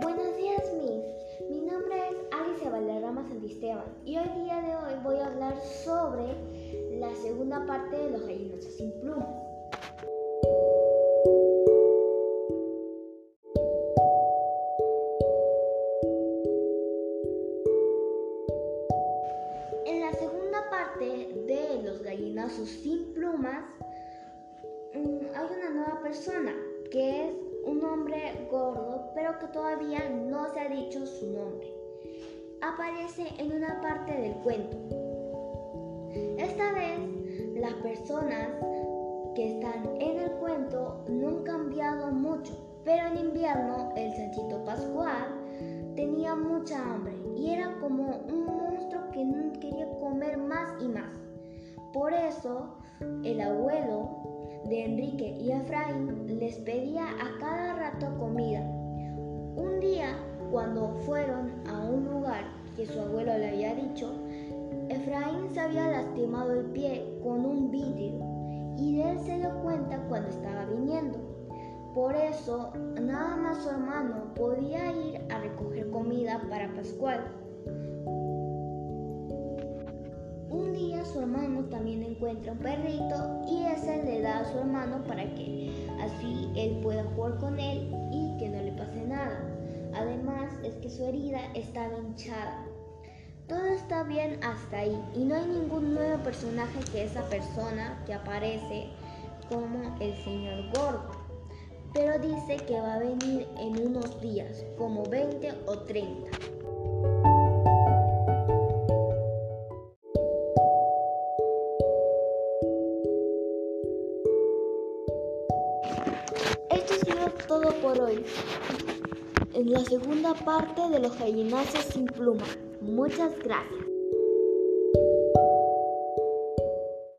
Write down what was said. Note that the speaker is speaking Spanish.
Buenos días, Miss. Mi nombre es Alicia Valderrama Santisteban y hoy día de hoy voy a hablar sobre la segunda parte de los gallinos sin plumas. En la segunda parte de los gallinazos sin plumas mm, hay una nueva persona que es un hombre gordo que todavía no se ha dicho su nombre. Aparece en una parte del cuento. Esta vez las personas que están en el cuento no han cambiado mucho, pero en invierno el Sanchito Pascual tenía mucha hambre y era como un monstruo que quería comer más y más. Por eso el abuelo de Enrique y Efraín les pedía a cuando fueron a un lugar que su abuelo le había dicho, Efraín se había lastimado el pie con un vidrio y él se dio cuenta cuando estaba viniendo. Por eso, nada más su hermano podía ir a recoger comida para Pascual. Un día su hermano también encuentra un perrito y ese le da a su hermano para que así él pueda jugar con él y que no le pase nada. Además su herida estaba hinchada. Todo está bien hasta ahí y no hay ningún nuevo personaje que esa persona que aparece como el señor gordo pero dice que va a venir en unos días, como 20 o 30. Esto ha sido todo por hoy. En la segunda parte de los gallinazos sin pluma. Muchas gracias.